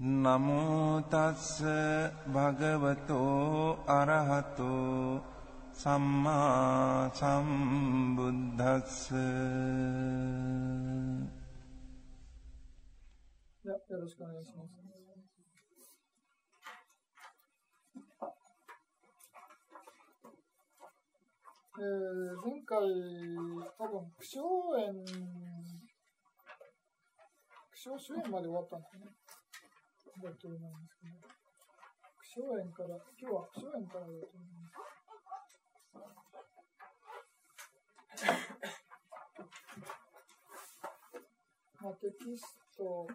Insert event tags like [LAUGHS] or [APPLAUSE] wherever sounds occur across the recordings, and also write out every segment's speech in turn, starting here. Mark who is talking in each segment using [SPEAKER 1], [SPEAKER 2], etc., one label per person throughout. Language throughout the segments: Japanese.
[SPEAKER 1] නමෝ තස්ස භගවතෝ අරහතෝ සම්මා සම්බුද්දස්ස
[SPEAKER 2] じゃあよろしくお願いします。えー、前回、多分、苦笑炎、苦笑主演まで終わったんですね。 だと思うんですけど、苦笑炎から、今日は苦笑炎からだと思います。まあ、テキスト、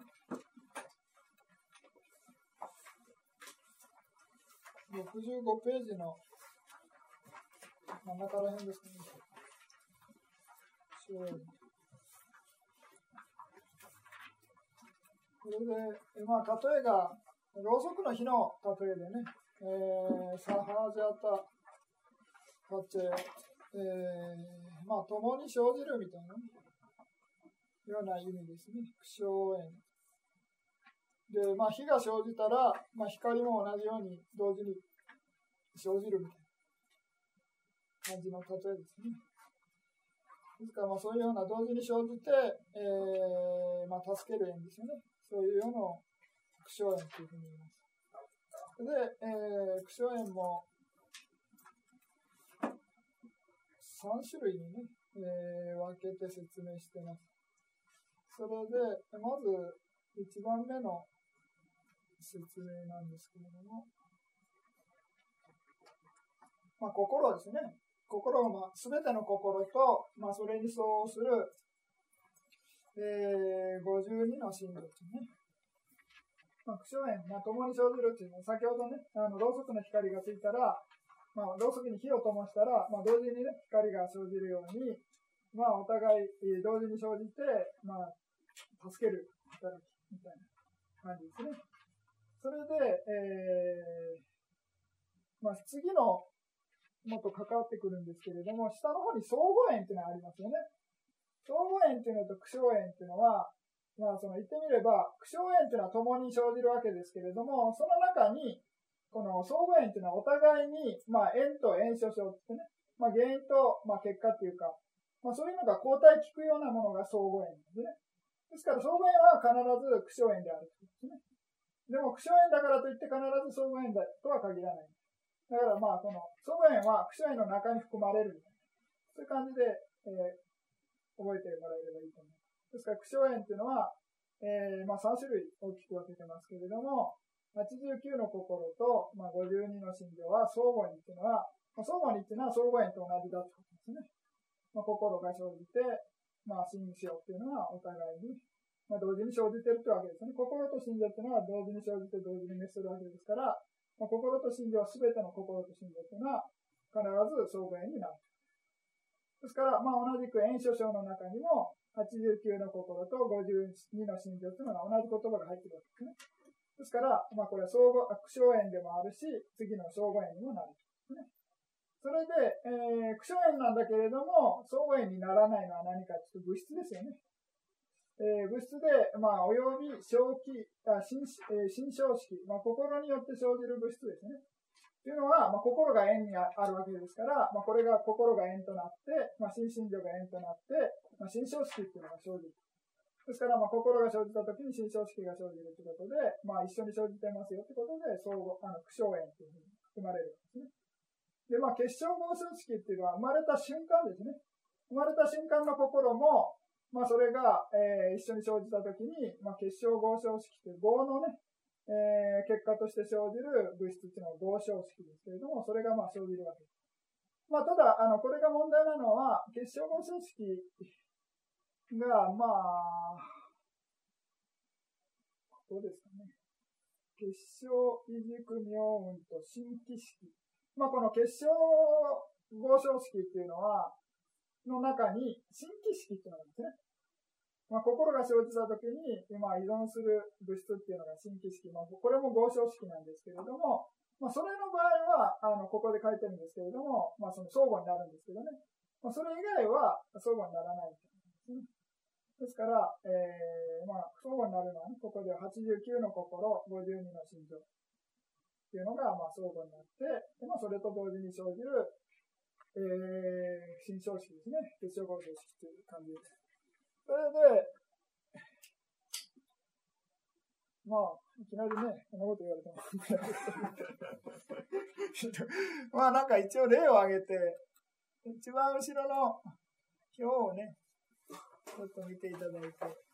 [SPEAKER 2] 65ページの真ん中ら辺ですね。それで、まあ、例えが、ろうそくの火の例えでね、えー、サハジャタ、カチェ、えー、まあ、共に生じるみたいな、ような意味ですね。苦笑炎。で、まあ、火が生じたら、まあ、光も同じように同時に生じるみたいな感じの例えですね。ですから、まあ、そういうような同時に生じて、えーまあ、助ける縁ですよね。そういうような苦笑縁というふうに言います。で、えー、苦笑縁も3種類にね、えー、分けて説明してます。それで、まず1番目の説明なんですけれども、まあ、心ですね。心が、まあ、すべての心と、まあ、それに相応する、えー、52の心情ですね。まあ、苦笑炎、まあ、共に生じるっていうのは、先ほどね、あの、ろうそくの光がついたら、まあ、ろうそくに火を灯したら、まあ、同時にね、光が生じるように、まあ、お互い、えー同時に生じて、まあ、助ける働きみたいな感じですね。それで、えーまあ、次のもっと関わってくるんですけれども、下の方に相互縁っていうのがありますよね。相互縁っていうのと苦笑縁っていうのは、まあ、その言ってみれば、苦笑縁っていうのは共に生じるわけですけれども、その中に、この相互縁っていうのはお互いに、まあ、縁と縁所症ってね、まあ、原因と、まあ、結果っていうか、まあ、そういうのが交代効くようなものが相互縁ですね。ですから、相互縁は必ず苦笑縁であるということですね。でも、苦笑縁だからといって必ず相互縁だとは限らない。だからまあ、この、相互縁は苦笑縁の中に含まれる。そういう感じで、えー覚えてもらえればいいと思います。ですから、苦笑縁っていうのは、えーまあ、3種類大きく分けてますけれども、89の心と、まあ、52の心情は相互縁っていうのは、まあ、相互にっていうのは相互縁と同じだってことですね。まあ、心が生じて、まあ、心象っていうのはお互いに、まあ、同時に生じてるってわけですね。心と心情っていうのは同時に生じて同時に滅するわけですから、まあ、心と心情は全ての心と心情っていうのは必ず相互縁になる。ですから、まあ、同じく演書章の中にも、89の心と52の心情というのが同じ言葉が入っているわけですね。ですから、まあ、これは相互、苦笑縁でもあるし、次の相互縁にもなる。ね、それで、えー、苦笑縁なんだけれども、相互縁にならないのは何かというと物質ですよね。えー、物質で、まあ、および正気、あ心えー、心象式、まあ、心によって生じる物質ですね。というのは、まあ、心が縁にあるわけですから、まあ、これが心が縁となって、まあ、心身情が縁となって、まあ、心象式っていうのが生じる。ですから、まあ、心が生じたときに心象式が生じるということで、まあ、一緒に生じてますよということで、相互、あの、苦笑縁というふうに生まれるんですね。で、まあ、結晶合唱式っていうのは生まれた瞬間ですね。生まれた瞬間の心も、まあ、それが、えー、一緒に生じたときに、まあ、結晶合唱式という合のね、えー、結果として生じる物質っていうのは合唱式ですけれども、それがまあ生じるわけです。まあ、ただ、あの、これが問題なのは、結晶合唱式が、まあ、どうですかね。結晶異軸妙運と新規式。まあ、この結晶合唱式っていうのは、の中に、新規式っていうのがあるんですね。まあ、心が生じた時に、今依存する物質っていうのが新規式。まあ、これも合唱式なんですけれども、まあ、それの場合は、あの、ここで書いてるんですけれども、まあ、その相互になるんですけどね。まあ、それ以外は相互にならないですね。ですから、えー、まあ、相互になるのはね、ここでは89の心、52の心情。っていうのが、まあ、相互になって、でまあ、それと同時に生じる、えー、新章式ですね。結晶合成式という感じです。それで、まあ、いきなりね、こんなこと言われても。まあ、なんか一応例を挙げて、一番後ろの表をね、ちょっと見ていただいて。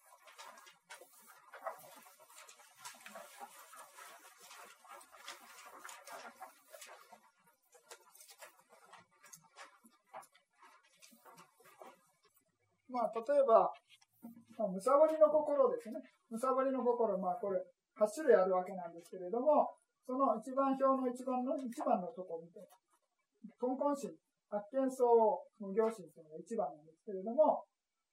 [SPEAKER 2] まあ、例えば、まあ、むさぼりの心ですね。むさぼりの心、まあ、これ、8種類あるわけなんですけれども、その一番表の一番の、一番のところを見て、根根心、発見層無行心というのが一番なんですけれども、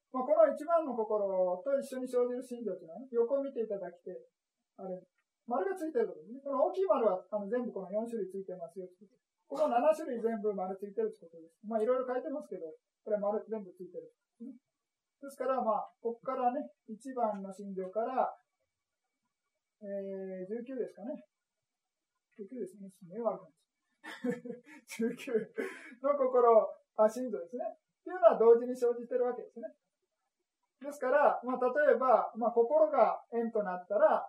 [SPEAKER 2] まあ、この一番の心と一緒に生じる心情というのは、ね、横を見ていただきて、あれ、丸がついてるところですね。この大きい丸はあの全部この4種類ついてますよこの7種類全部丸ついてるってことです。まあいろいろ書いてますけど、これ丸全部ついてる。ですから、まあ、ここからね、1番の心情から、えー、19ですかね。19ですね。目悪くなっちゃう19の心、あ、心情ですね。っていうのは同時に生じてるわけですね。ですから、まあ、例えば、まあ、心が円となったら、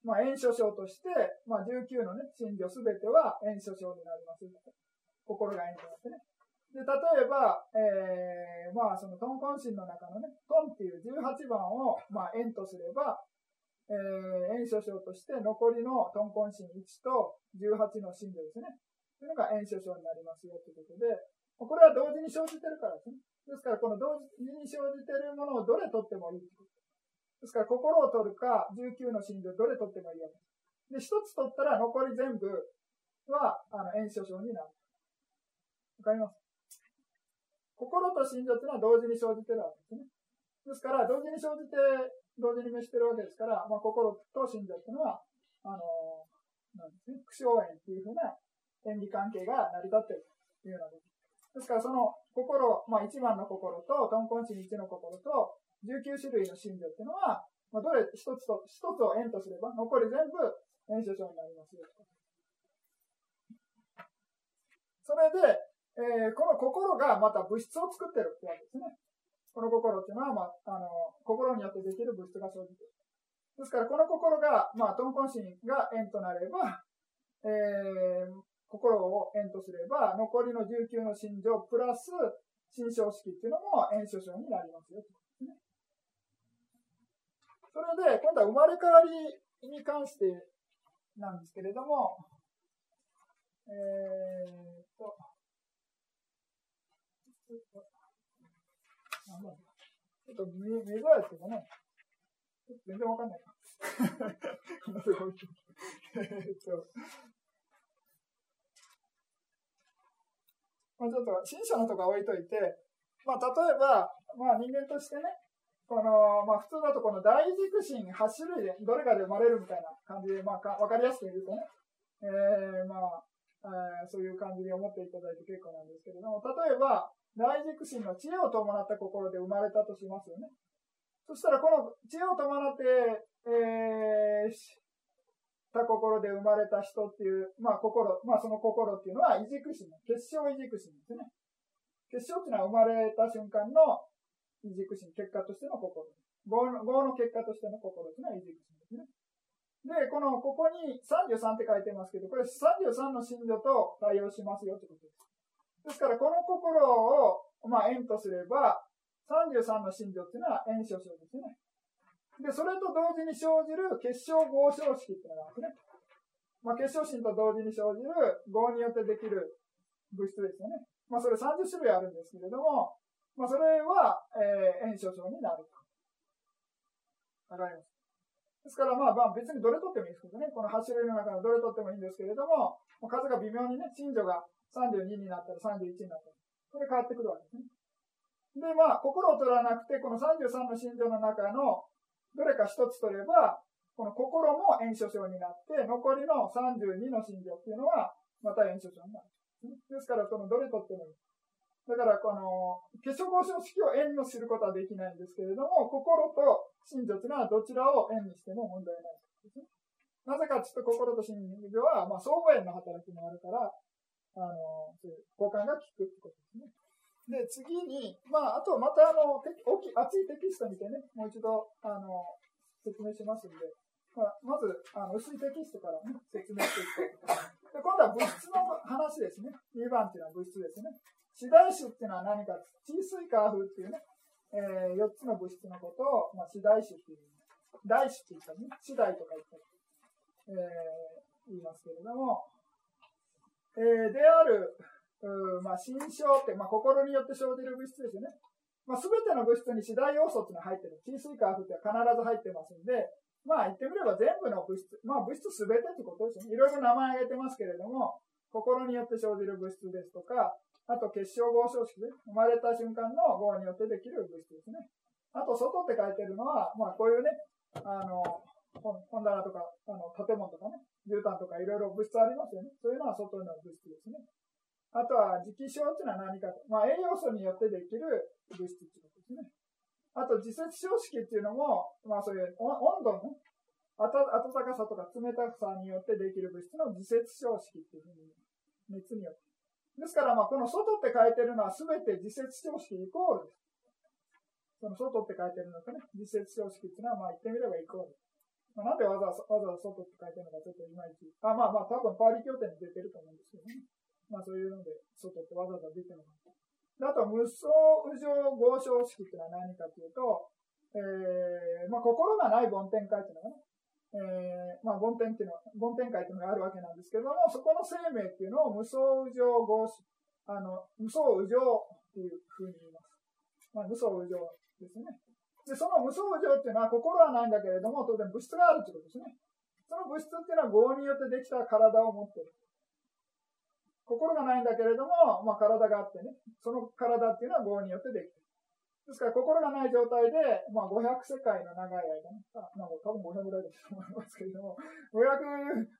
[SPEAKER 2] まあ、円所章として、まあ、19のね、心情すべては円所章になります。心が円となってね。で、例えば、えー、まあ、その、トンコンシンの中のね、トンっていう18番を、まあ、円とすれば、えー、円所章として残りのトンコンシン1と18の心情ですね。というのが円所章になりますよということで、これは同時に生じてるからですね。ですから、この同時に生じてるものをどれ取ってもいいこと。ですから、心を取るか、19の心情どれ取ってもいいわけです。で、一つ取ったら残り全部は、あの、円所章になる。わかります？心と心情っていうのは同時に生じてるわけですね。ですから、同時に生じて、同時に召してるわけですから、まあ、心と心情っていうのは、あのなんですね、苦笑縁っていうふうな演技関係が成り立っているというようなですから、その心、まあ、1番の心と、トンコンチン1の心と、19種類の心情っていうのは、まあ、どれ一つと、一つを円とすれば、残り全部円所章になりますよ。それで、えー、この心がまた物質を作ってるってわけですね。この心っていうのは、まあ、あの、心によってできる物質が生じている。ですから、この心が、まあ、トンコンシンが円となれば、えー、心を円とすれば、残りの19の心情プラス、心象式っていうのも円所章になりますよ、それで、今度は生まれ変わりに関してなんですけれども、えー、っと、ちょっと見、づらいですけどね。全然わかんないか。[LAUGHS] えっと、[LAUGHS] まあ、ちょっと、新書のとか置いといて、まあ、例えば、まあ、人間としてね、この、まあ、普通だとこの大軸心8種類でどれかで生まれるみたいな感じで、まあか、わかりやすく言うとね、えー、まあ、えー、そういう感じに思っていただいて結構なんですけれども、例えば、大軸心の知恵を伴った心で生まれたとしますよね。そしたらこの知恵を伴って、えー、た心で生まれた人っていう、まあ心、まあその心っていうのは、異軸心、結晶異軸心ですね。結晶っていうのは生まれた瞬間の異軸心、結果としての心。合のの結果としての心っていうのは異軸心ですね。で、この、ここに33って書いてますけど、これ33の信女と対応しますよってことです。ですから、この心を、まあ、円とすれば、33の信条っていうのは円所章ですね。で、それと同時に生じる結晶合唱式ってのがあるんですね。まあ、結晶心と同時に生じる合によってできる物質ですよね。まあ、それ30種類あるんですけれども、まあ、それは、えー、円所章になると。わかります？ですから、まあ、まあ、別にどれ取ってもいいですけどね、この8種類の中のどれ取ってもいいんですけれども、数が微妙にね、信女が32になったら31になったら、これ変わってくるわけですね。で、まあ、心を取らなくて、この33の心情の中のどれか一つ取れば、この心も炎症症になって、残りの32の心情っていうのは、また炎症症になる。ですから、このどれ取ってもいい。だから、この、化粧合唱式を円にすることはできないんですけれども、心と心情というのはどちらを円にしても問題ないですね。なぜかちょっと心と心情は、まあ、相互円の働きもあるから、あの、そういう交換が効くってことですね。で、次に、まあ、あとまたあの、大きい熱いテキスト見てね、もう一度、あの、説明しますんで、まあ、まず、あの、薄いテキストからね、説明していきたいで、今度は物質の話ですね。2番っていうのは物質ですね。次第種っていうのは何か、小水化風っていうね、えー、4つの物質のことを、まあ、次第種っていう、大種って言ったりね、次第とか言ったり、えー、言いますけれども、えー、である、うまあ、心象って、まあ、心によって生じる物質ですよね。まあ、全ての物質に次第要素っていうのは入ってる。地水化学って必ず入ってますんで、まあ言ってみれば全部の物質、まあ物質全てってことですよね。いろいろ名前挙げてますけれども、心によって生じる物質ですとか、あと結晶合唱式で、生まれた瞬間の合によってできる物質ですね。あと、外って書いてるのは、まあこういうね、あの、本棚とか、あの、建物とかね、絨毯とかいろいろ物質ありますよね。そういうのは外の物質ですね。あとは、磁気症っていうのは何かと。まあ、栄養素によってできる物質っていうことですね。あと、自節消式っていうのも、まあ、そういう温度の、ね、暖かさとか冷たさによってできる物質の自節消式っていうふうに、熱によって。ですから、まあ、この外って書いてるのは全て自節消式イコールです。その外って書いてるのとね、自節消式っていうのは、まあ、言ってみればイコール。まあ、なんでわざわざわざ外って書いてるのかちょっといまいち。あ、まあまあ、多分パーリ協定に出てると思うんですけどね。まあそういうので、外ってわざわざ出てるのか。あと、無双右上合唱式っていうのは何かというと、えー、まあ心がない梵天会っていうのがね、えー、まあ梵天っていうのは、梵天会っていうのがあるわけなんですけれども、そこの生命っていうのを無双右上合あの、無双右上っていうふうに言います。まあ無双右上ですね。で、その無双右上っていうのは心はないんだけれども、当然物質があるってことですね。その物質っていうのは合によってできた体を持っている。心がないんだけれども、まあ、体があってね、その体っていうのは業によってできてる。ですから、心がない状態で、まあ、500世界の長い間ね、まあ、多分500ぐらいだと思いますけれども、500、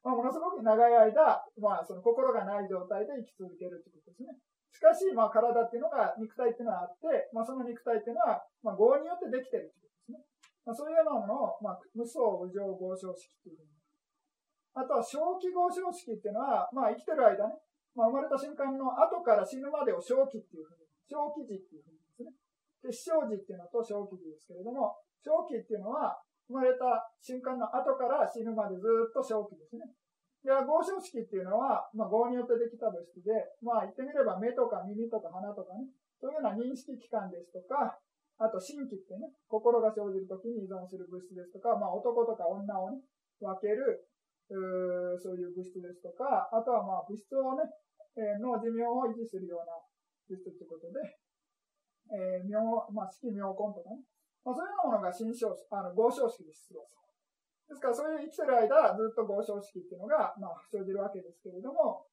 [SPEAKER 2] まあ、ものすごく長い間、まあ、その心がない状態で生き続けるということですね。しかし、まあ、体っていうのが、肉体っていうのはあって、まあ、その肉体っていうのは、まあ、業によってできてるということですね。まあ、そういうようなものを、まあ、無双無常合唱式っていうふうに。あとは、正気合唱式っていうのは、まあ、生きてる間ね、まあ、生まれた瞬間の後から死ぬまでを正気っていうふうに、正気時っていうふうにですね。結晶時っていうのと正気時ですけれども、正気っていうのは、生まれた瞬間の後から死ぬまでずっと正気ですね。で、合唱式っていうのは、まあ、合によってできた物質で、まあ、言ってみれば目とか耳とか鼻とかね、そういうような認識器官ですとか、あと、心気ってね、心が生じるときに依存する物質ですとか、まあ、男とか女をね、分ける、うそういう物質ですとか、あとはまあ物質をね、えー、の寿命を維持するような物質ということで、えー、妙、まあ、式妙根とかね、まあ、そういうようなものが新章あの合唱式で出動する。ですから、そういう生きてる間、ずっと合唱式っていうのが、まあ、生じるわけですけれども、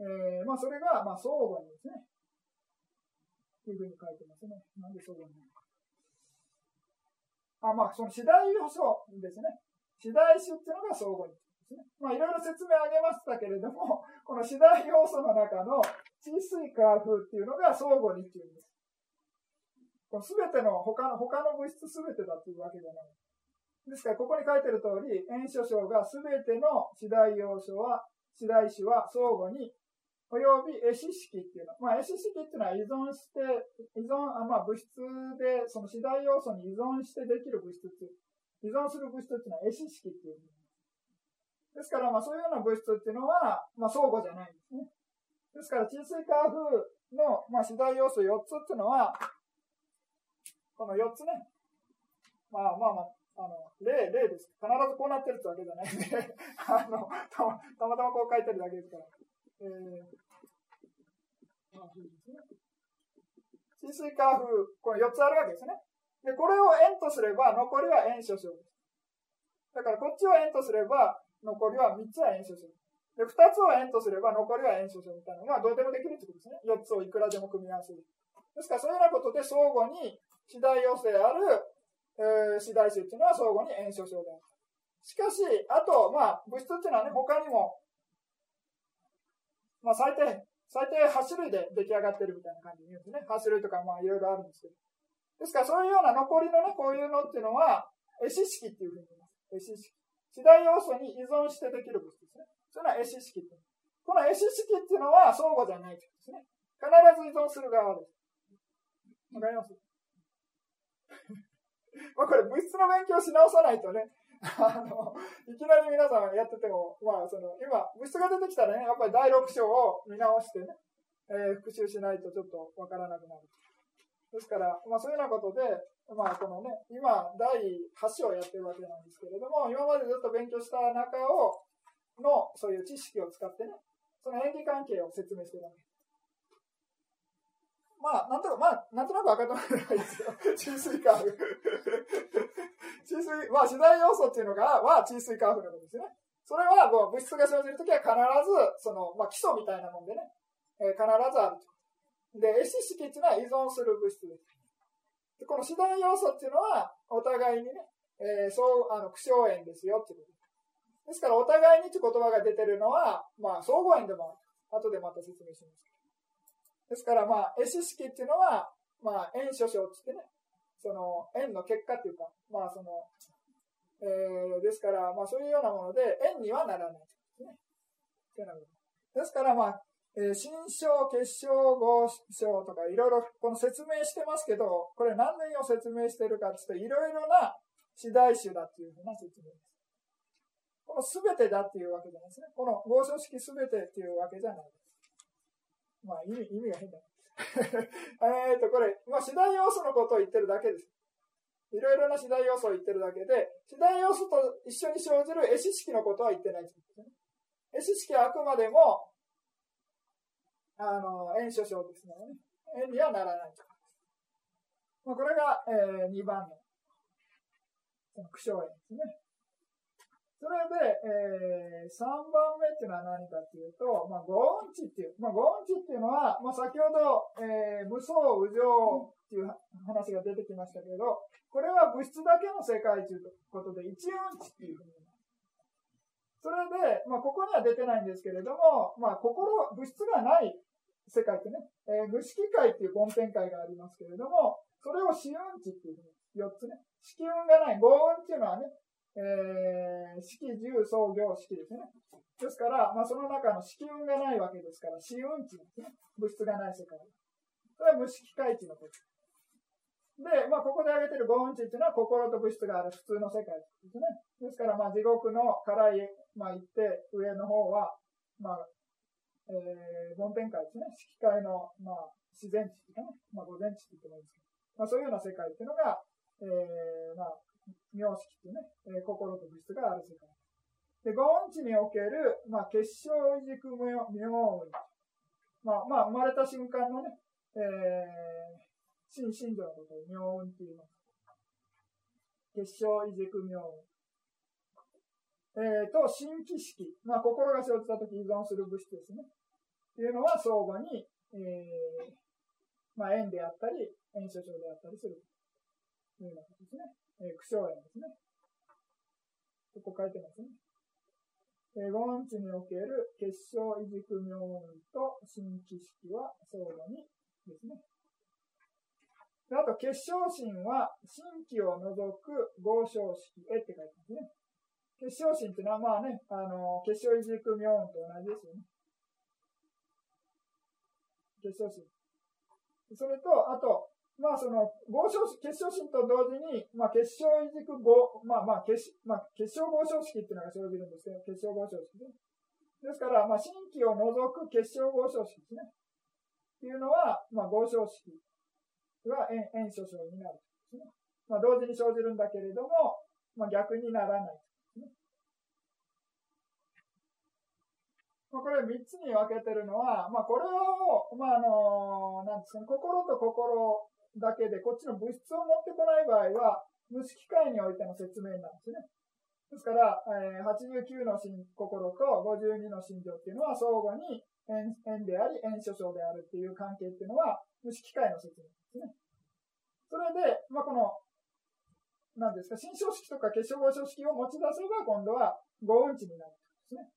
[SPEAKER 2] えー、まあ、それが、まあ、相互にですね、っていうふうに書いてますね。なんで相互になのか。あ、まあ、その次第予想ですね。次第種っていうのが相互に。ですね。まあ、いろいろ説明あげましたけれども、この次第要素の中の地水化風っていうのが相互にっていうんです。この全ての他の、他の物質全てだっていうわけじゃない。ですから、ここに書いてる通り、炎症症が全ての次第要素は、次第種は相互に、および絵師式っていうのは。まあ、絵師式っていうのは依存して、依存、あまあ、物質で、その次第要素に依存してできる物質依存する物質っていうのは絵師式っていうですから、まあそういうような物質っていうのは、まあ相互じゃないんですね。ですから、沈水化風の、まあ、次第要素4つっていうのは、この4つね、まあまあまあ、あの、例、例です。必ずこうなってるってわけじゃないんで [LAUGHS] あのたま、たまたまこう書いてるだけですから。えー、まあ、そうですね。沈水化風、この4つあるわけですね。で、これを円とすれば、残りは円所症です。だから、こっちを円とすれば、残りは3つは演奏する。で、2つを円とすれば残りは円所掌みたいなのがどうでもできるってことですね。4つをいくらでも組み合わせる。ですから、そういうようなことで相互に次第要素である、えー、次第数っていうのは相互に円所掌である。しかし、あと、まあ、物質っていうのはね、他にも、まあ、最低、最低8種類で出来上がってるみたいな感じに言うんですね。8種類とか、まあ、いろいろあるんですけど。ですから、そういうような残りのね、こういうのっていうのは、絵師式っていうふうに言います。絵師式。次第要素に依存してできる物質ですね。それは絵師式ってこの絵師式っていうのは相互じゃないということですね。必ず依存する側です。わかります？[LAUGHS] まあこれ物質の勉強し直さないとね、[LAUGHS] あの、いきなり皆さんやってても、まあその、今、物質が出てきたらね、やっぱり第6章を見直してね、えー、復習しないとちょっとわからなくなる。ですから、まあそういうようなことで、まあこのね、今、第8章をやってるわけなんですけれども、今までずっと勉強した中を、の、そういう知識を使ってね、その演技関係を説明してるわけ。まあ、なんとか、まあ、なんとなく分かってもらえばいですよ。[LAUGHS] 治水カーフ。治水、まあ、次第要素っていうのが、は治水カーフのことですね。それは、もう物質が生じるときは必ず、その、まあ、基礎みたいなもんでね、えー、必ずあると。で、エシ式っていうのは依存する物質です。でこの次第要素っていうのは、お互いにね、えー、そう、あの、苦笑円ですよっていうことですから、お互いにって言葉が出てるのは、まあ、相互円でもある。後でまた説明します。ですから、まあ、絵師式っていうのは、まあ、円諸章って言ってね、その、円の結果っていうか、まあ、その、えー、ですから、まあ、そういうようなもので、円にはならないです。から、まあ、えー、新章、結晶、合章とかいろいろこの説明してますけど、これ何年を説明してるかっていうと、いろいろな次第種だっていうふうな説明です。この全てだっていうわけじゃないですね。この合書式全てっていうわけじゃないです。まあ意味、意味が変だ。[LAUGHS] えっと、これ、まあ、次第要素のことを言ってるだけです。いろいろな次第要素を言ってるだけで、次第要素と一緒に生じる絵師式のことは言ってないですね。絵師式はあくまでも、あの、円所章ですね、円にはならないと。まあ、これが、えー、2番の、その苦笑円ですね。それで、えー、3番目っていうのは何かっていうと、まあ、五音地っていう、まあ、五音地っていうのは、まあ、先ほど、えー、無双、無常っていう話が出てきましたけど、これは物質だけの世界ということで、一音地っていうふうにそれで、まあ、ここには出てないんですけれども、まあ、心、物質がない世界ってね、えー、無色界っていう根点界がありますけれども、それを四運地っていうふうに、4つね、色運がない、五運っていうのはね、えー、式、十、創業式ですね。ですから、まあ、その中の色運がないわけですから、死運値ですね。物質がない世界。それは無色界値のこと。で、まあ、ここで挙げてる五運値っていうのは心と物質がある普通の世界ですね。ですから、まあ、地獄の辛い、まあ、行って、上の方は、まあ、えー、梵天界ですね。色界の、まあ、自然値とかね、まあ、午前値って言ってもいいんですけど、まあ、そういうような世界っていうのが、えー、まあ、名式っていうね、えー、心と物質がある世界。で、五音地における、まあ、結晶異軸無音。まあ、まあ、生まれた瞬間のね、えー、新信条のことを妙音って言います。結晶異軸妙音。えー、と、新機式。まあ、心が生じたとき依存する物質ですね。っていうのは相互に、えー、まあ、円であったり、円所長であったりするというようなことですね。えー、苦笑円ですね。ここ書いてますね。えー、五音地における結晶異軸妙音と新知識は相互にですね。あと、結晶心は新規を除く合唱式へって書いてますね。結晶心っていうのはまあね、あの、結晶異軸妙音と同じですよね。結晶心。それと、あと、まあその、合唱式、結晶心と同時に、まあ結晶移軸合、まあまあ結、まあ結晶合唱式っていうのが生じるんですけど、結晶合唱式ね。ですから、まあ新規を除く結晶合唱式ですね。っていうのは、まあ合唱式は円、円所掌になるですね。まあ同時に生じるんだけれども、まあ逆にならないまあ、これ3つに分けてるのは、まあ、これを、まあ、あの、なんですかね、心と心だけで、こっちの物質を持ってこない場合は、無機械においての説明なんですね。ですから、えー89の心心と52の心情っていうのは相互に縁縁であり、縁所相であるっていう関係っていうのは、無視機械の説明ですね。それで、まあ、この、何ですか、心象式とか結晶合唱式を持ち出せば、今度は五運値になるんですね。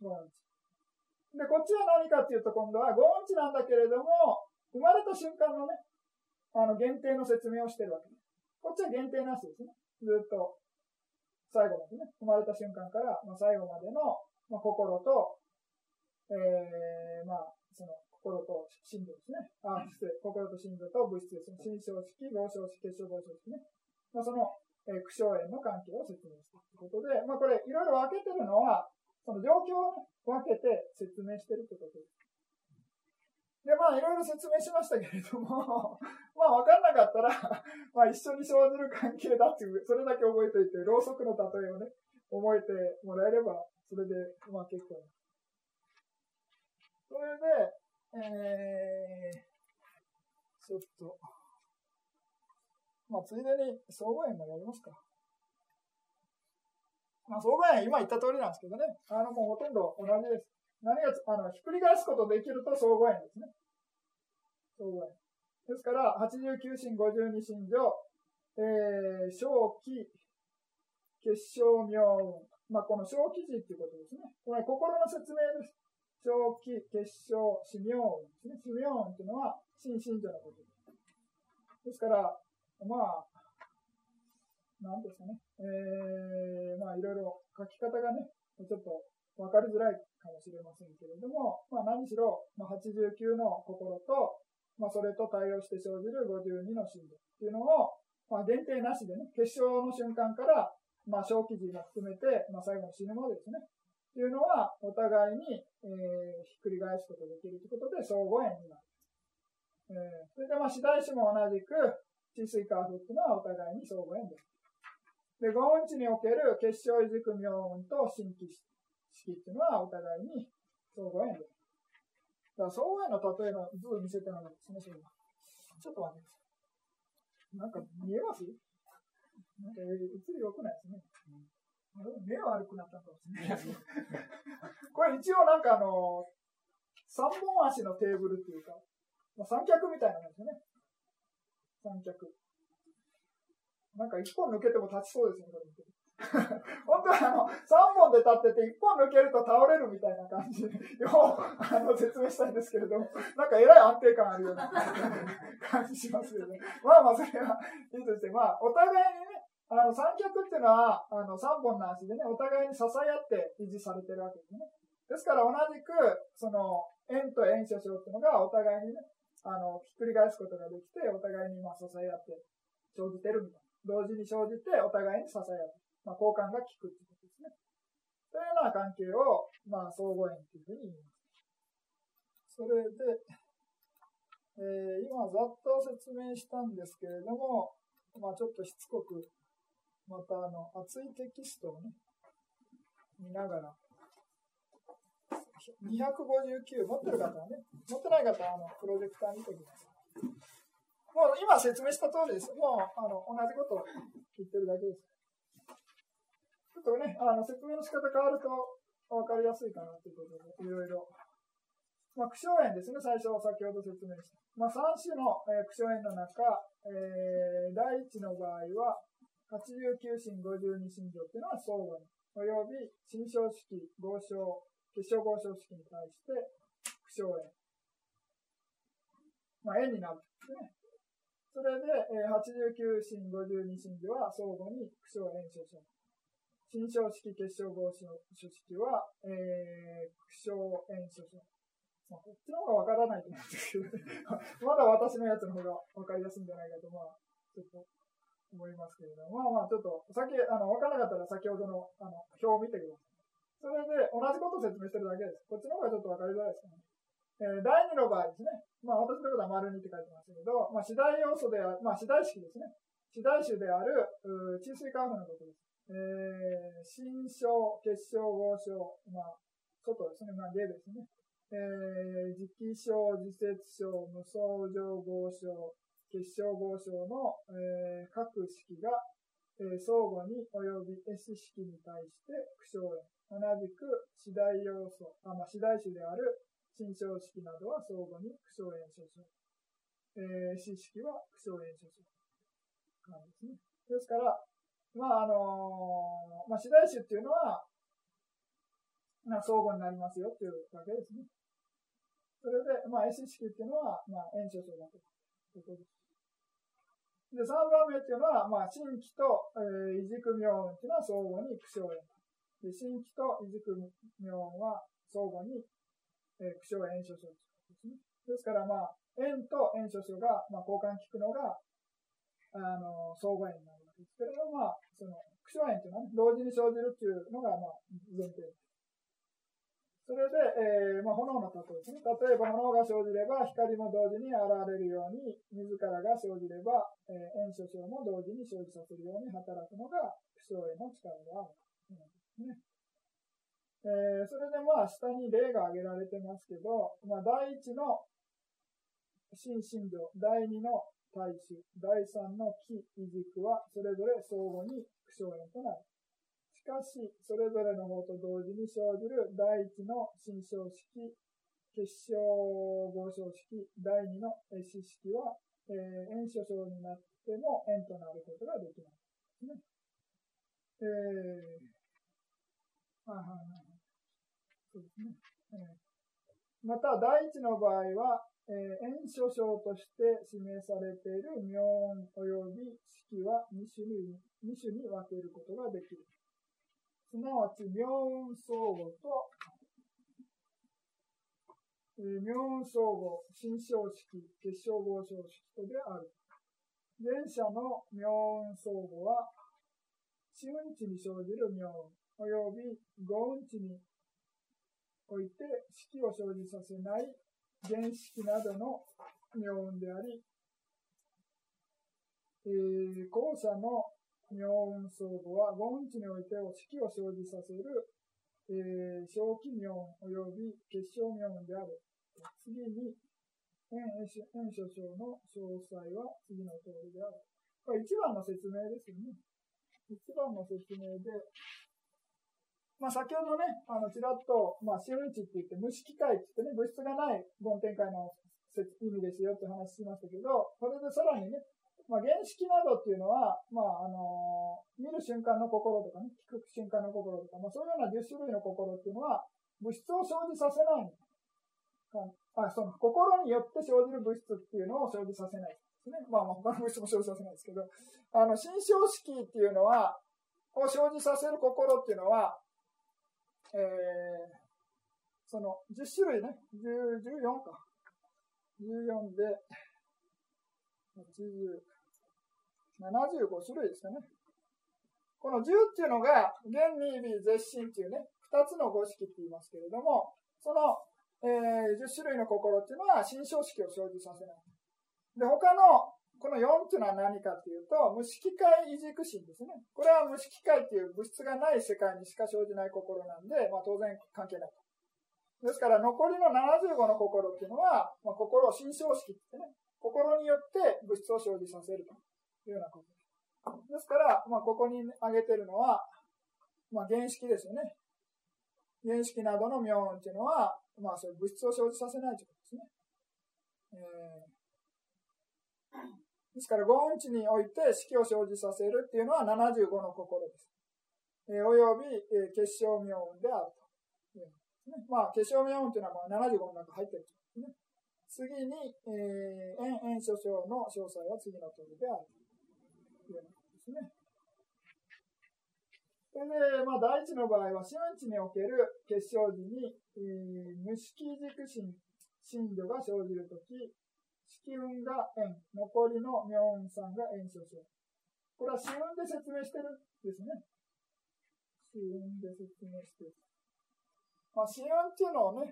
[SPEAKER 2] 五運値。で、こっちは何かっていうと、今度は五運値なんだけれども、生まれた瞬間のね、あの、限定の説明をしてるわけです。こっちは限定なしですね。ずっと、最後までね、生まれた瞬間から、まあ、最後までの、まあ、心と、えー、まあ、その、心と心情ですね。あ、失礼。心と心情と物質ですね。心象式、合唱式、結晶合唱式ね。まあ、その、えー、苦笑縁の関係を説明しているということで、まあ、これ、いろいろ分けてるのは、その状況を、ね、分けて説明してるということです。で、まあ、いろいろ説明しましたけれども、[LAUGHS] まあ、わかんなかったら、[LAUGHS] まあ、一緒に生じる関係だっていう、それだけ覚えておいて、ろうそくの例えをね、覚えてもらえれば、それで、まあ、結構。それで、えー、ちょっと、まあ、ついでに、総合園もやりますか。まあ、総合園、今言った通りなんですけどね、あの、もうほとんど同じです。何が、あの、ひっくり返すことできると総合円ですね。総合円。ですから、89心52心情、えー、正気、結晶妙運。まあ、この正気字っていうことですね。これは心の説明です。正気、結晶、死妙運ですね。死妙運っていうのは、心信者のことです。ですから、まあ、なんですかね。えー、まあ、いろいろ書き方がね、ちょっと分かりづらいかもしれませんけれども、まあ、何しろ、まあ、89の心と、まあ、それと対応して生じる52の心理っていうのを、まあ、限定なしでね、結晶の瞬間から、まあ、小記事も含めて、まあ、最後の死ぬまでですね、っていうのは、お互いに、えー、ひっくり返すことができるということで、相互縁になる。えー、それで、まあ、次第子も同じく、地水化風っていうのはお互いに相互縁です。で、五運地における結晶異軸妙運と新規式っていうのはお互いに相互縁で。だから相互縁の例えの図を見せてないですね、それは。ちょっと待ってください。なんか見えます？なんか映り良くないですね。あれ目悪くなったかもしれない。これ一応なんかあの、三本足のテーブルっていうか、まあ、三脚みたいなもんですね。三脚。なんか一本抜けても立ちそうですね、これ [LAUGHS] 本当はあの、3本で立ってて、1本抜けると倒れるみたいな感じをあの説明したいんですけれども、なんかえらい安定感あるような [LAUGHS] 感じしますよね。まあまあ、それはいいとして、まあ、お互いにね、あの、三脚っていうのは、あの、3本の足でね、お互いに支え合って維持されてるわけですね。ですから同じく、その、円と円所掌っていうのがお互いにね、あの、ひっくり返すことができて、お互いにまあ支え合って生じてるみたいな。同時に生じて、お互いに支え合う。まあ、交換が効くってことですね。というような関係を、まあ、相互縁というふうに言います。それで、えー、今ざっと説明したんですけれども、まあ、ちょっとしつこく、またあの、熱いテキストをね、見ながら、259持ってる方はね、持ってない方はあのプロジェクター見てください。もう今説明した通りです。もうあの同じことを言ってるだけです。ょっとね、あの説明の仕方変わると分かりやすいかなということで、いろいろ。まあ、苦笑炎ですね、最初、先ほど説明した。まあ、3種の、えー、苦笑炎の中、えー、第1の場合は、89心52心情っていうのは相互に、および心象式、合唱、結晶合唱式に対して苦笑炎。まあ、円になるんですね。それで、えー、89心52心情は相互に苦笑炎所唱。新章式結晶合唱書式は、えー、苦笑炎所唱。まあ、こっちの方がわからないと思うんですけど、[LAUGHS] まだ私のやつの方がわかりやすいんじゃないかと、まあ、ちょっと思いますけれども、まあまあ、ちょっと、さっき、あの、わからなかったら先ほどの、あの、表を見てください。それで、同じことを説明してるだけです。こっちの方がちょっとわかりづらいですかね。えー、第2の場合ですね。まあ、私のことは丸2って書いてますけど、まあ、次第要素である、まあ、次第式ですね。次第種である、う地水カーフのことです。えー、新章、結晶、合唱、まあ、外ですね。まあ、芸ですね。えー、磁気症、自節症、無双状合唱、結晶合唱の、えー、各式が、えー相互に及び S 式に対して苦笑円。同じく次第要素、あまあ、次第種である新象式などは相互に苦笑円所象。えー、S 式は苦笑円所象。なんですね。ですから、まああのまあ、次第種っていうのは、まあ、相互になりますよっていうわけですね。それで、まあ、S 式っていうのは、まあ、円所象だということです。で、3番目っていうのは、まあ、新規と、えー、異軸妙音っていうのは相互に苦笑円。で、新規と異軸妙音は相互に、えー、苦笑円所象ですね。ですから、まあ、円と円所象が、まあ、交換聞くのが、あの、相互円になるわけですけれども、まあ、その、苦笑円っていうのは、ね、同時に生じるっていうのが、まあ、前提です。それで、えーまあ、炎の例えですね。例えば炎が生じれば光も同時に現れるように、自らが生じれば、えー、炎症症も同時に生じさせるように働くのが不症への力であるというですね。えー、それでまあ下に例が挙げられてますけど、まあ、第一の心身情、第二の大衆、第三の気、異軸はそれぞれ相互に不症炎となる。しかし、それぞれの方と同時に生じる第一の心象式、結晶合唱式、第二の死式は、えー、円所症になっても円となることができます。ね。えー、はいはいはい。そうですね。えー、また、第一の場合は、えー、円所症として示されている妙音及び式は2種に ,2 種に分けることができる。すなわち、妙音相互と、えー、妙音相互、新象式、結晶合唱式とである。前者の妙音相互は、四運地に生じる妙音、および五運地において式を生じさせない原式などの妙音であり、えー、後者の妙音相互は五音地においてお式を生じさせる、えー、小気妙音及び結晶妙音である。次に、円所章の詳細は次の通りである。これ一番の説明ですよね。一番の説明で、まあ、先ほどね、あの、ちらっと、まあ、周知って言って、無色界って言ってね、物質がない梵天界の意味ですよって話しましたけど、これでさらにね、まあ、原式などっていうのは、まあ、あのー、見る瞬間の心とかね、聞く瞬間の心とか、まあ、そういうような10種類の心っていうのは、物質を生じさせないあその心によって生じる物質っていうのを生じさせないね。まあ、まあ、他の物質も生じさせないですけど、あの、心象式っていうのは、を生じさせる心っていうのは、えー、その、10種類ね、14か。14で、80、75種類ですかね。この10っていうのが、現に微絶心っていうね、2つの五式って言いますけれども、その、えー、10種類の心っていうのは、新象式を生じさせない。で、他の、この4っていうのは何かっていうと、無色界異軸心ですね。これは無色界っていう物質がない世界にしか生じない心なんで、まあ当然関係ないと。ですから、残りの75の心っていうのは、まあ、心を新象式ってね、心によって物質を生じさせると。いうようなことです。ですから、まあ、ここに挙げてるのは、まあ、原式ですよね。原式などの妙音っていうのは、まあ、そういう物質を生じさせないということですね。えー、ですから、五音地において式を生じさせるっていうのは75の心です。えー、および、えー、結晶妙音であるというね。まあ、結晶妙音っていうのはまあ75の中入ってるといね。次に、えー、円円所長の詳細は次の通りである。いうようなことですね。それで、まあ、第一の場合は、四運地における結晶時に、えー、無式軸心、震度が生じるとき、式運が円、残りの妙運さんが円所長。これは四運で説明してるんですね。四運で説明してる。まあ、四運っていうのをね、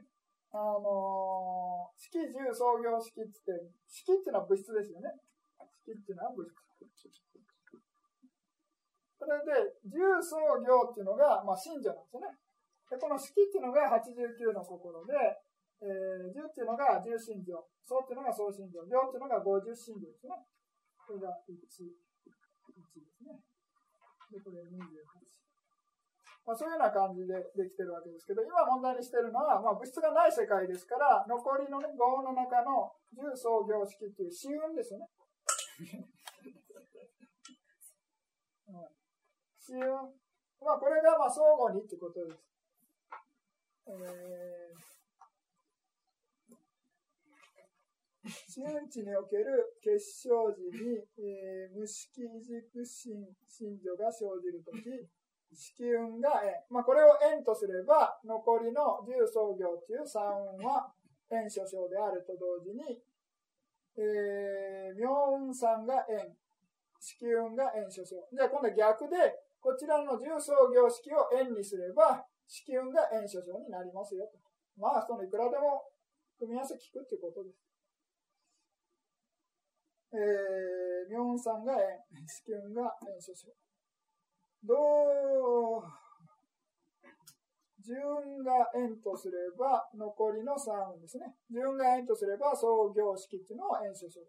[SPEAKER 2] あのー、式十創業式ってって、式っていうのは物質ですよね。式っていうのは物質。それで、重創業っていうのが、まあ、信者なんですよね。で、この式っていうのが89の心で、えー、10っていうのが重信条、創っていうのが創信条、行っていうのが50信条ですね。これが1、1ですね。で、これ28。まあ、そういうような感じでできてるわけですけど、今問題にしてるのは、まあ、物質がない世界ですから、残りのね、の中の重創業式っていう死運ですよね。[LAUGHS] うん、死運。まあ、これがまあ相互にってことです。えー、死運地における結晶時に、えー、無色軸心心女が生じるとき、子運が円。まあ、これを円とすれば、残りの重創業という三運は円所掌であると同時に、えー、妙運さんが円、子運が円所掌。じゃあ今度は逆で、こちらの重創業式を円にすれば、子運が円所掌になりますよと。まあ、そのいくらでも組み合わせ聞くっていうことです。えー、妙運さんが円、子運が円所掌。どう、順が円とすれば、残りの3ですね。順が円とすれば、総行式っていうのを円所する。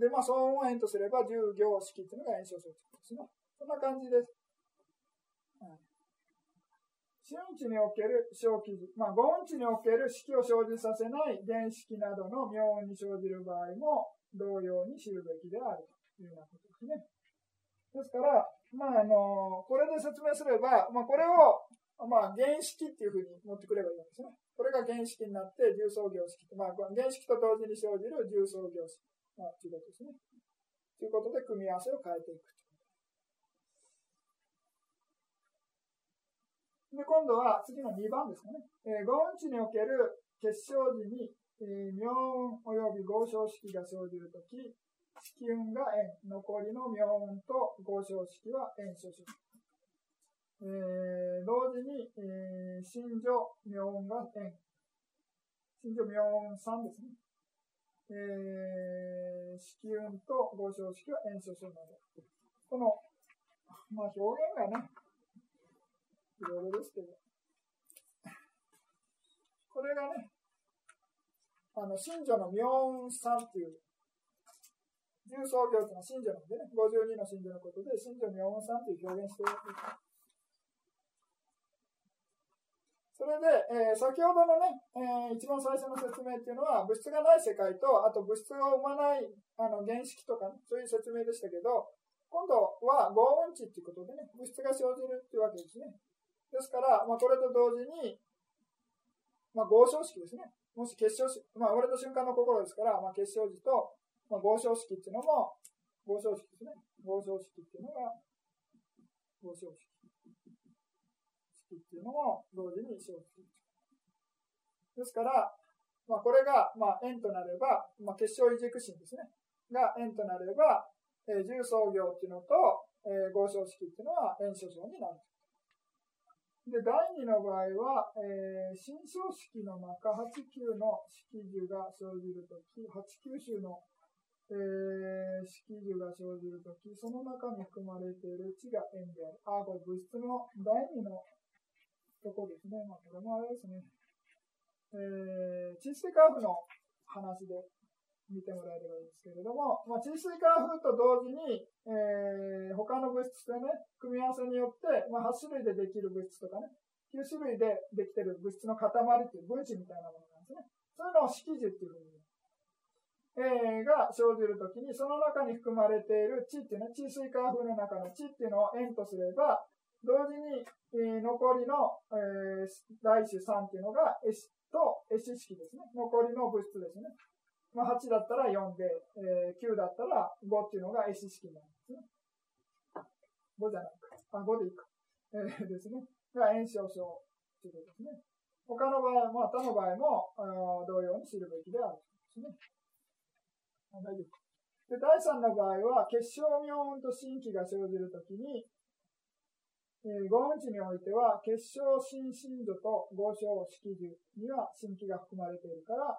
[SPEAKER 2] で、まあ、総運を円とすれば、重行式っていうのが円所するですね。そんな感じです。はい。四運値における小記事、まあ、五運値における式を生じさせない原式などの妙運に生じる場合も、同様に知るべきであるというようなことですね。ですから、まあ、あの、これで説明すれば、まあ、これを、まあ、原式っていうふうに持ってくればいいんですね。これが原式になって、重層業式。まあ、原式と同時に生じる重層業式。まあ、ということですね。ということで、組み合わせを変えていくで、今度は次の2番ですかね。えー、五運値における結晶時に、え妙運及び合唱式が生じるとき、式運が円、残りの妙運と合唱式は円所主。えー、同時に、えー、心情妙運が円。心情妙運3ですね。えー、式運と合唱式は円所主など。この、まあ表現がね、いろいろですけど。これがね、あの、信女の妙運3っていう重創業というのは信者なんでね、52の信者のことで、信者妙音さんという表現してるわけです。それで、えー、先ほどのね、えー、一番最初の説明っていうのは、物質がない世界と、あと物質を生まないあの原式とか、ね、そういう説明でしたけど、今度は合音値っていうことでね、物質が生じるっていうわけですね。ですから、まあ、これと同時に、まあ、合唱式ですね。もし結晶式、まあ、生まれた瞬間の心ですから、まあ、結晶時と、まあ、合唱式っていうのも、合唱式ですね。合唱式っていうのが、合唱式。式っていうのも同時に生じ。ですから、まあ、これが、まあ、円となれば、まあ、結晶異軸心ですね。が円となれば、えー、重創業っていうのと、えー、合唱式っていうのは円所掌になる。で、第2の場合は、えー、新章式の中8、9の式樹が生じるとき、8、9種のえー、式樹が生じるとき、その中に含まれている地が円である。あ、これ物質の第二のとこですね。まあ、これもあれですね。えー、地水化風の話で見てもらえればいいんですけれども、まあ、地水化風と同時に、えー、他の物質でね、組み合わせによって、まあ、8種類でできる物質とかね、9種類でできてる物質の塊っていう分子みたいなものなんですね。そういうのを式樹っていうふうにえー、が生じるときに、その中に含まれている地っていうね、地水化風の中の地っていうのを円とすれば、同時に、えー、残りの、えー、来種3っていうのが S と S 式ですね。残りの物質ですね。まあ、8だったら4で、えー、9だったら5っていうのが S 式なんですね。5じゃないか。あ、5でいいか。えー、ですね。が炎症症ということですね。他の場合も、他の場合も、同様に知るべきであるですね。大丈夫。で、第3の場合は、結晶妙音と新規が生じるときに、えー、五音値においては、結晶新震度と合唱式樹には新規が含まれているから、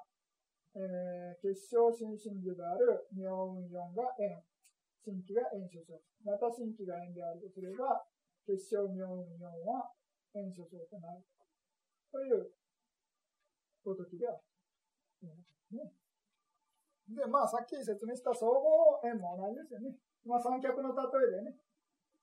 [SPEAKER 2] えー、結晶新震度である妙音4が円、新規が円所掌。また新規が円であるとすれば、結晶妙音4は円所掌となる。というごときである。ねで、まあ、さっき説明した総合円も同じですよね。まあ、三脚の例えでね、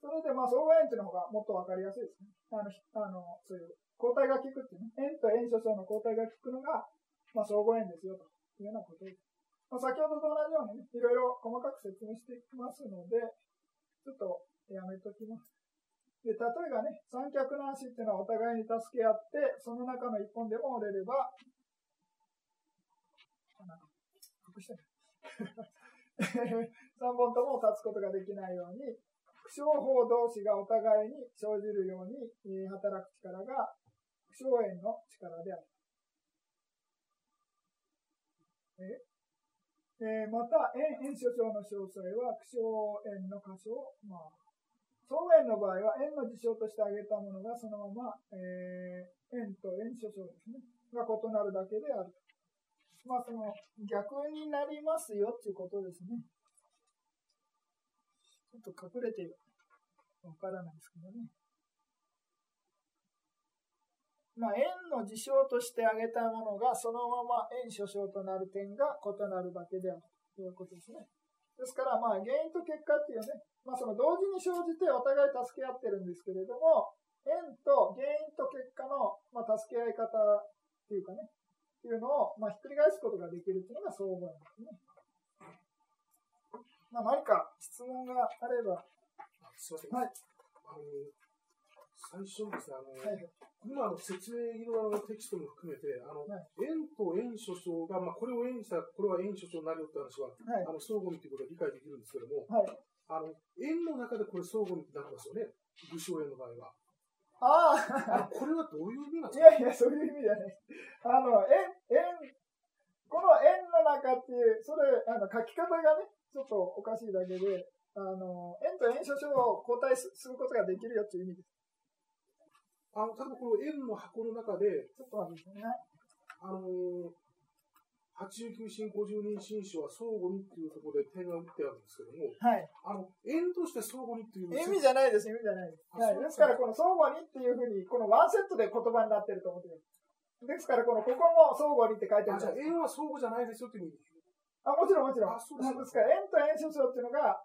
[SPEAKER 2] それで、まあ、相互円っていうの方がもっとわかりやすいですね。あの、あのそういう、交代が効くっていうね、円と円所相の交代が効くのが、まあ、相互円ですよ、というようなことです。まあ、先ほどと同じようにね、いろいろ細かく説明していきますので、ちょっとやめときます。で、例えばね、三脚の足っていうのはお互いに助け合って、その中の一本でも折れれば、隠して3本とも立つことができないように、負傷法同士がお互いに生じるように、働く力が負傷炎の力である。えー、また、炎炎症症の詳細は、苦傷炎の箇所を、まあ、相炎の場合は、炎の事象として挙げたものがそのまま、えー、炎と炎症症ですね、が異なるだけである。まあ、その、逆になりますよっていうことですね。ちょっと隠れてわからないですけどね。まあ、円の事象として挙げたものがそのまま円所象となる点が異なるだけであるということですね。ですから、まあ、原因と結果っていうね、まあ、その同時に生じてお互い助け合ってるんですけれども、円と原因と結果の、まあ、助け合い方っていうかね、っていうのを、まあ、ひっくり返すことができるっていうのが相互なんですね。まあ、何か質問があれば。
[SPEAKER 3] すみません。はい。最初ですね、あの、はい、今の説明のテキストも含めて、あの、はい、円と円所象が、まあ、これを円にしたら、これは円所象になるよって話は、はい、あの、相互にということは理解できるんですけども、はい、あの、円の中でこれ相互になりますよね。武将円の場合は。
[SPEAKER 2] あ
[SPEAKER 3] あこれはどういう意味なんです
[SPEAKER 2] か？いやいや、そういう意味じゃない。あの、円、円、この円の中っていう、それ、あの、書き方がね、ちょっとおかしいだけで、あの、円と円所象を交代することができるよっていう意味です。
[SPEAKER 3] あの、例えばこの円の箱の中で、
[SPEAKER 2] ちょっと待ってね。
[SPEAKER 3] あのー、89進52進書は相互にっていうところで点が打ってあるんですけども、
[SPEAKER 2] はい。
[SPEAKER 3] あの、円として相互にっていう。
[SPEAKER 2] 意味じゃないです、意味じゃないです。はい。ですか？ら、この相互にっていうふうに、このワンセットで言葉になってると思ってます。ですから、この、ここも相互にって書いてある。
[SPEAKER 3] じゃあ、円は相互じゃないですよって意味
[SPEAKER 2] あ、もちろんもちろん。あ、そうですから、円と円所長っていうのが、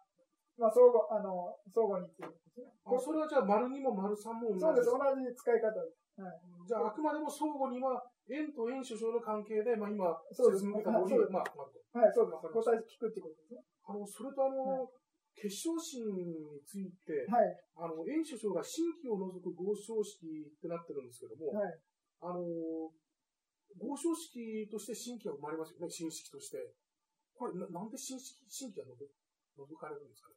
[SPEAKER 2] まあ、相互、あの、相互にっていうですね。
[SPEAKER 3] あ、それはじゃあ、丸2も丸3も同
[SPEAKER 2] じそうです、同じ使い方です。はい。
[SPEAKER 3] じゃあ、あくまでも相互には、円と円首相の関係で、まあ今、そうですね。まあ、はい、
[SPEAKER 2] そうです。答え聞くってことですね。
[SPEAKER 3] あの、それとあの、決勝心について、
[SPEAKER 2] はい、
[SPEAKER 3] あの、円首相が新規を除く合唱式ってなってるんですけども、
[SPEAKER 2] はい、
[SPEAKER 3] あの、合唱式として新規が生まれますよね、新式として。これ、ななんで新式、新規が除除かれるんですか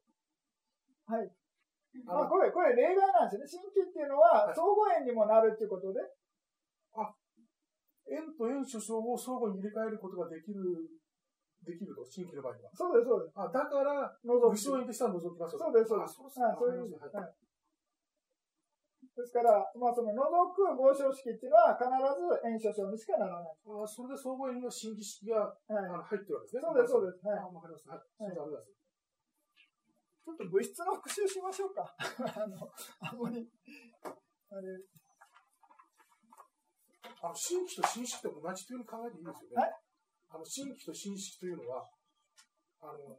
[SPEAKER 2] はい。あこれ、これ例外なんですよね。新規っていうのは、相互円にもなるっていうことで。
[SPEAKER 3] あ、円と円首相を相互に入れ替えることができる、できると、新規の場合は。
[SPEAKER 2] そうです、そうです。
[SPEAKER 3] あ、だから、
[SPEAKER 2] 除
[SPEAKER 3] く。武将円としては除きます
[SPEAKER 2] そうです、そうです。そうそういう意味。はい。ですから、まあ、その除く合唱式っていうのは必ず演所章にしかならない。
[SPEAKER 3] あそれで相互円の新規式が、はい、あの入ってるわけですね。
[SPEAKER 2] そうです、そうです。はい。
[SPEAKER 3] わかります。はい。そうです、ありがとうございます。
[SPEAKER 2] ちょっと物質の復習しましょうか。[LAUGHS] あの、あんまり、あれ。
[SPEAKER 3] あの、新規と新式と同じというふうに考えていいですよね。
[SPEAKER 2] はい、
[SPEAKER 3] あの、新規と新式というのは、あの、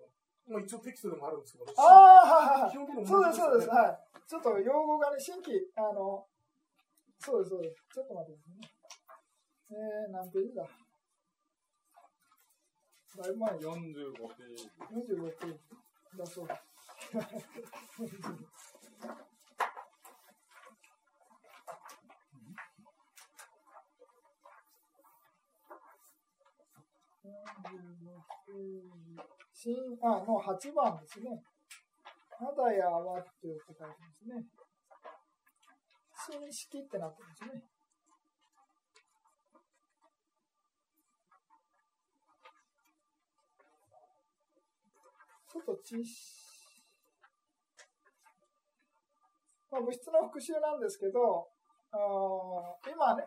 [SPEAKER 3] まあ、一応テキストでもあるんですけど、
[SPEAKER 2] ああ、はいはい。そうです、そうです。はい。ちょっと用語がね、新規、あの、そうです、そうです。ちょっと待ってくださいね。えー、何ページだだいぶ前45ページ。45ページだそうです。新、あ、の8番ですね。まだやわって書いてますね。新式ってなってますね。ちょっと小まあ、物質の復習なんですけど、あ今ね、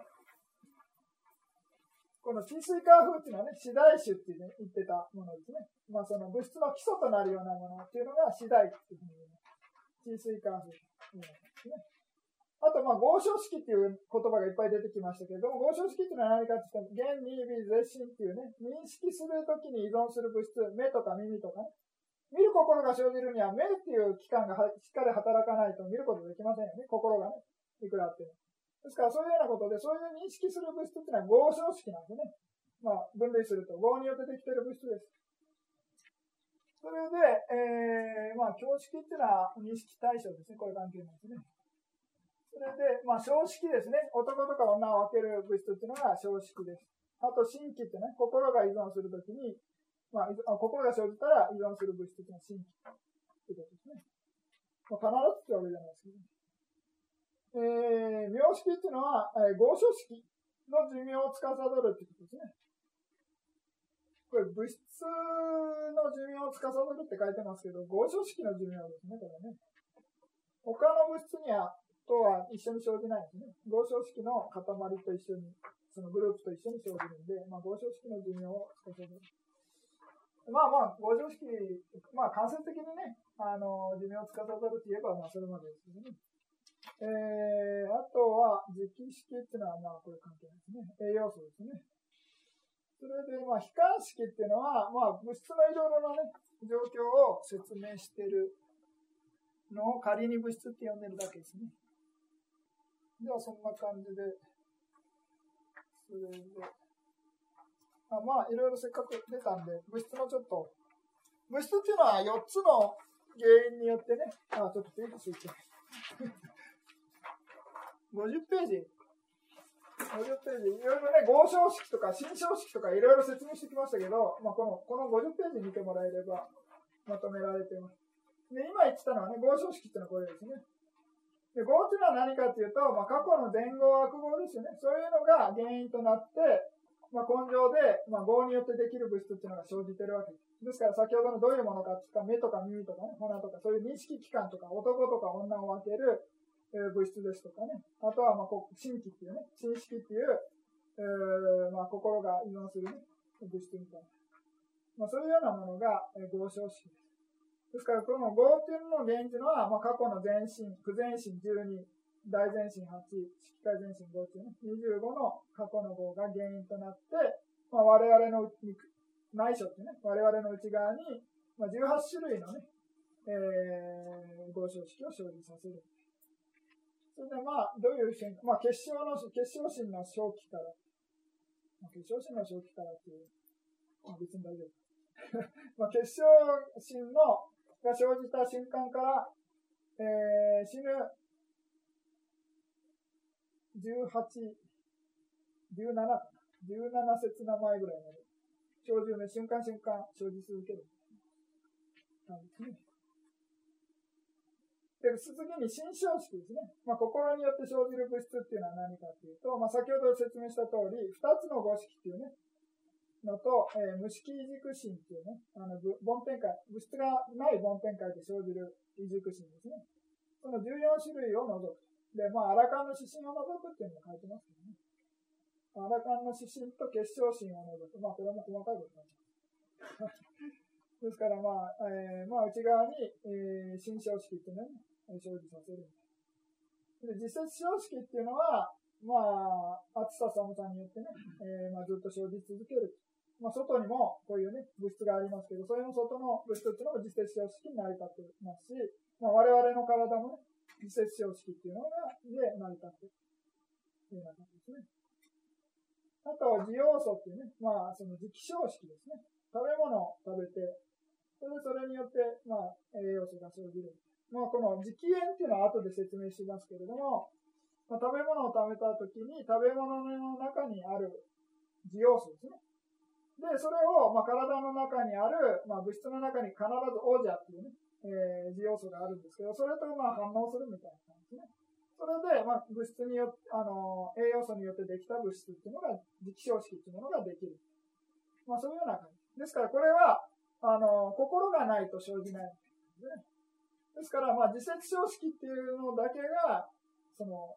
[SPEAKER 2] この鎮水化風っていうのはね、次第種ってね、言ってたものですね。まあその物質の基礎となるようなものっていうのが次第っていうふうに言う。鎮水化風っていうのですね。あと、まあ、合唱式っていう言葉がいっぱい出てきましたけれども、合唱式っていうのは何かって言ったら、原、味、微、絶心っていうね、認識するときに依存する物質、目とか耳とかね、見る心が生じるには目っていう器官がしっかり働かないと見ることできませんよね。心がね。いくらあっても。ですからそういうようなことで、そういう認識する物質っていうのは合唱式なんでね。まあ、分類すると合によってできてる物質です。それで、えー、まあ、教式っていうのは認識対象ですね。これ関係なんですね。それで、まあ、正式ですね。男とか女を分ける物質っていうのが正式です。あと、新規ってね、心が依存するときに、まあ、心が生じたら依存する物質っていうのは新規ということですね。まあ、必ずってわけじゃないですけど、ねえー、名式っていうのは、えー、合唱式の寿命を司るってことですね。これ、物質の寿命を司るって書いてますけど、合唱式の寿命ですね、これね。他の物質には、とは一緒に生じないですね。合唱式の塊と一緒に、そのグループと一緒に生じるんで、まあ、合唱式の寿命を司る。まあまあ、合唱式、まあ間接的にね、あの、寿命を司るといえば、まあそれまでですけどね。えー、あとは、磁気式っていうのは、まあこれ関係ないですね。栄養素ですね。それで、まあ、悲観式っていうのは、まあ、物質のいろいろなね、状況を説明してるのを仮に物質って呼んでるだけですね。では、そんな感じで、それで、あまあ、いろいろせっかく出たんで、物質のちょっと、物質っていうのは4つの原因によってね、あ、ちょっとページついて。[LAUGHS] 50ページ。50ページ。いろいろね、合唱式とか新章式とかいろいろ説明してきましたけど、まあ、この、この50ページ見てもらえればまとめられてます。で、今言ってたのはね、合唱式っていうのはこれですね。で、合っていうのは何かっていうと、まあ、過去の前後悪語ですよね。そういうのが原因となって、まあ、根性で、まあ、業によってできる物質っていうのが生じてるわけです。ですから先ほどのどういうものかっていうか、目とか耳とかね、鼻とか、そういう認識器官とか、男とか女を分ける、えー、物質ですとかね。あとは、まあ、こう心気っていうね、心識っていう、えー、まあ、心が依存するね、物質みたいな。まあ、そういうようなものが、えー、合唱式です。ですから、この合っていうのの原因というのは、まあ、過去の全身、苦全身12、大前進8、式会前進5中ね、25の過去の号が原因となって、まあ、我々の内緒ってね、我々の内側に、まあ、18種類のね、えー、合唱式を生じさせる。それでまあ、どういう瞬間、まあ、結晶の、結晶心の正気から、まあ、結晶心の正気からっていう、まあ、別に大丈夫。[LAUGHS] まあ、結晶心のが生じた瞬間から、えー、死ぬ18、17。17節名前ぐらいまで。生じる、瞬間瞬間生じ続ける。ですね。で、次に心象式ですね。まあ、心によって生じる物質っていうのは何かっていうと、まあ、先ほど説明した通り、二つの五式っていうね、のと、えー、無色異軸心っていうね、あの、梵天界、物質がない梵天界で生じる異軸心ですね。その14種類を除く。で、まあ、アラカンの指針を除くっていうのも書いてますけどね。アラカンの指針と結晶心を除く。まあ、これも細かいことなります。[LAUGHS] ですから、まあ、えー、まあ、内側に、えー、新章式っていうのを、ね、生じさせる。で、実説章式っていうのは、まあ、暑さ寒さによってね、えー、まあ、ずっと生じ続ける。まあ、外にもこういうね、物質がありますけど、それの外の物質っていうのも実説章式に成り立ってますし、まあ、我々の体もね、季節常識っていうのが、で成り立ってる。といるような感じですね。あと、需要素っていうね、まあ、その時期常識ですね。食べ物を食べて、それでそれによって、まあ、栄養素が生じる。まあ、この時期縁っていうのは後で説明しますけれども、まあ、食べ物を食べたときに、食べ物の中にある需要素ですね。で、それを、まあ、体の中にある、まあ、物質の中に必ず王者っていうね、えー、要素があるんですけど、それとまあ反応するみたいな感じですね。それで、まあ、物質によって、あの、栄養素によってできた物質っていうのが、磁気消式っていうものができる。まあ、そういうような感じ。ですから、これは、あの、心がないと生じないですね。ですから、まあ、自節消式っていうのだけが、その、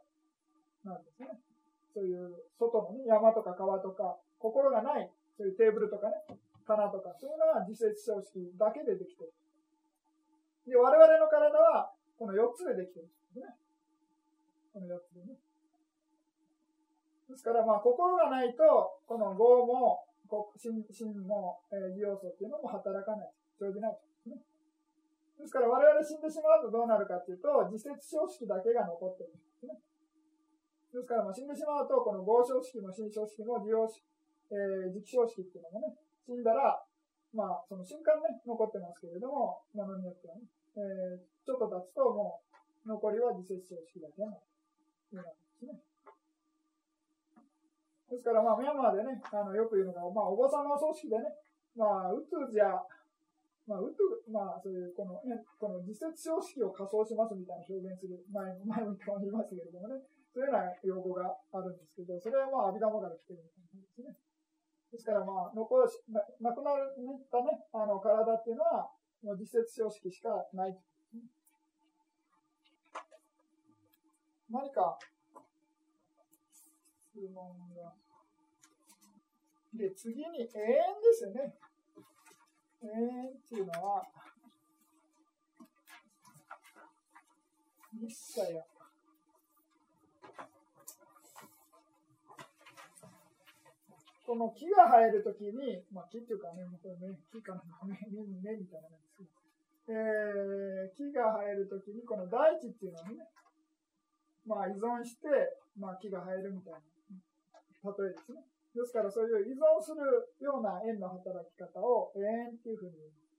[SPEAKER 2] なんですね。そういう外のね、山とか川とか、心がない、そういうテーブルとかね、棚とか、そういうのは自節消式だけでできてる。で、我々の体は、この4つでできてるんですね。この4つでね。ですから、まあ、心がないと、この業も、心心の、えー、要素っていうのも働かない。生じないですね。ですから我々死んでしまうとどうなるかっていうと、自節小式だけが残ってるんですね。ですから、まあ、死んでしまうと、この合小式も新小式も利用式、えー、時期小式っていうのもね、死んだら、まあ、その瞬間ね、残ってますけれども、ものによってはね、えー、ちょっと経つともう、残りは自節小式だけのいうなんですね。ですから、まあ、ミャンマーでね、あの、よく言うのが、まあ、お坊さんの葬式でね、まあ、うつじゃ、まあ、うつ、まあ、そういう、この、ね、この自節小式を仮装しますみたいな表現する前、前も言いましたけれどもね、そういうような用語があるんですけど、それはまあ、阿弥陀から来てるみたいなんですね。ですから、まあ、残し、なくなったね、あの、体っていうのは、もう自節小式しかない。何か、質問が。で、次に、永遠ですよね。永遠っていうのは、日茶や、この木が生えるときに、まあ、木っていうかね、これね木かな、ね、ね、みたいな感じですえー、木が生えるときに、この大地っていうのをね、まあ依存して、まあ木が生えるみたいな例えですね。ですからそういう依存するような円の働き方を永遠っていうふうに言います。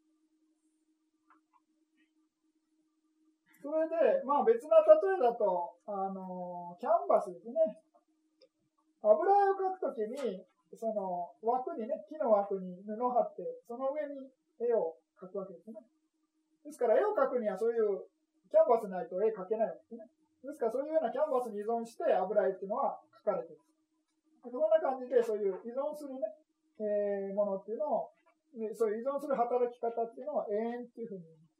[SPEAKER 2] それで、まあ別な例えだと、あの、キャンバスですね。油絵を描くときに、その枠にね、木の枠に布を貼って、その上に絵を描くわけですね。ですから絵を描くにはそういうキャンバスないと絵描けないわけですね。ですからそういうようなキャンバスに依存して油絵っていうのは描かれている。そんな感じで、そういう依存するね、えー、ものっていうのを、ね、そういう依存する働き方っていうのは永遠っていうふうに言います。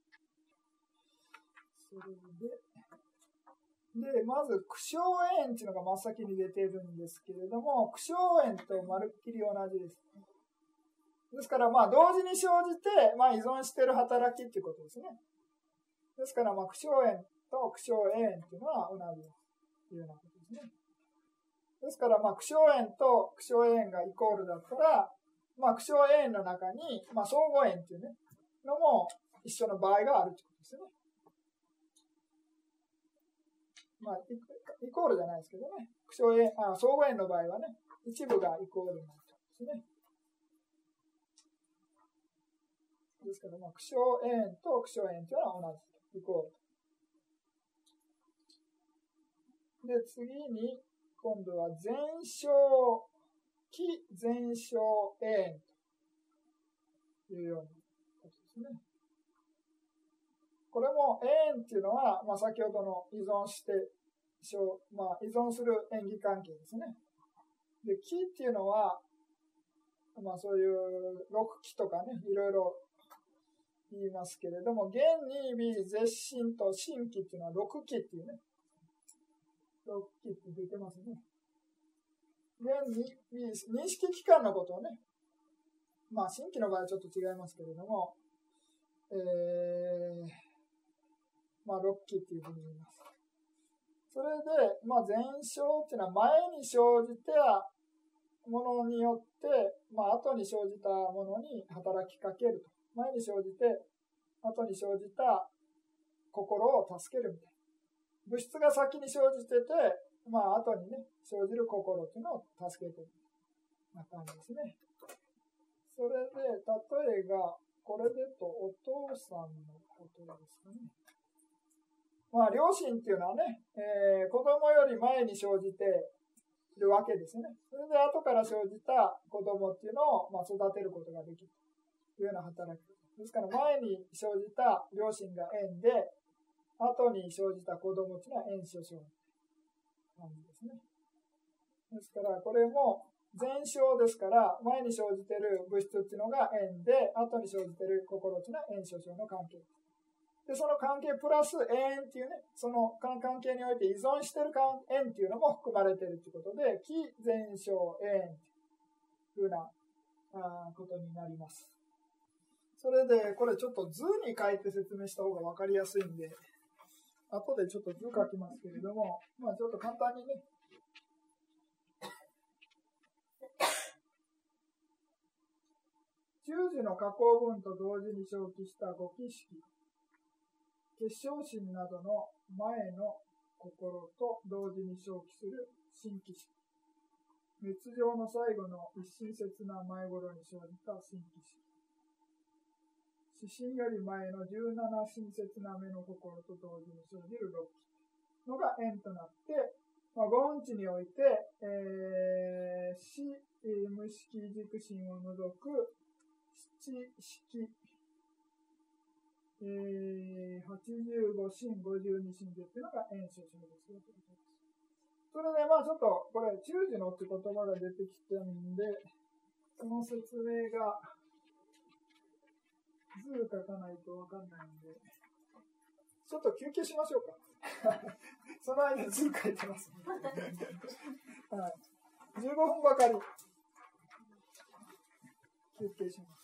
[SPEAKER 2] それで、で、まず、苦笑炎っていうのが真っ先に出てるんですけれども、苦笑炎とまるっきり同じです。ですから、まあ、同時に生じて、まあ、依存してる働きっていうことですね。ですから、まあ、苦笑炎と苦笑炎っていうのは同じというようなことですね。ですから、まあ、苦笑炎と苦笑炎がイコールだったら、まあ、苦笑炎の中に、まあ、相互炎っていうね、のも一緒の場合があるということですね。まあ、イコールじゃないですけどね。苦笑炎、あ相互炎の場合はね、一部がイコールになるんですね。ですから、まあ、苦笑炎と苦笑炎というのは同じ、イコール。で、次に、今度は全焼、気全焼炎というようなことですね。これも縁っていうのは、まあ、先ほどの依存して、まあ、依存する演技関係ですね。で、気っていうのは、まあ、そういう六気とかね、いろいろ言いますけれども、現に微絶心と心気っていうのは六気っていうね、6期って出てますね。現に認識機関のことをね、まあ新規の場合はちょっと違いますけれども、えー、まあ6期っていうふうに言います。それで、まあ前哨っていうのは前に生じたものによって、まあ後に生じたものに働きかけると。前に生じて、後に生じた心を助けるみたいな。物質が先に生じてて、まあ、後にね、生じる心っていうのを助けてる。な感じですね。それで、例えが、これでとお父さんのことですかね。まあ、両親っていうのはね、えー、子供より前に生じているわけですね。それで後から生じた子供っていうのを、まあ、育てることができるというような働き。ですから、前に生じた両親が縁で、後に生じた子供っていうのは炎症症感じですね。ですから、これも前症ですから、前に生じてる物質っていうのが縁で、後に生じてる心っていうのは炎症症の関係。で、でその関係プラス縁っていうね、その関係において依存してる縁っていうのも含まれてるということで、非前症縁というふうなことになります。それで、これちょっと図に書いて説明した方が分かりやすいんで、後でちょっと図書きますけれども、まあちょっと簡単にね、十字の加工文と同時に表記した五儀式。結晶心などの前の心と同時に生起する新規心。滅上の最後の一親切な前頃に生じた新規心。指針より前の17親切な目の心と同時に生じる六期のが縁となって、まあ、五音地において、えー、死、無識軸心を除く七式、えー、85心、52心でっていうのが縁所生ですよというです。それで、まあちょっと、これ、中時のって言葉が出てきたんで、その説明が、図書かないとわかんないんで、ちょっと休憩しましょうか。[LAUGHS] その間図書いてます、[LAUGHS] はい。15分ばかり休憩します。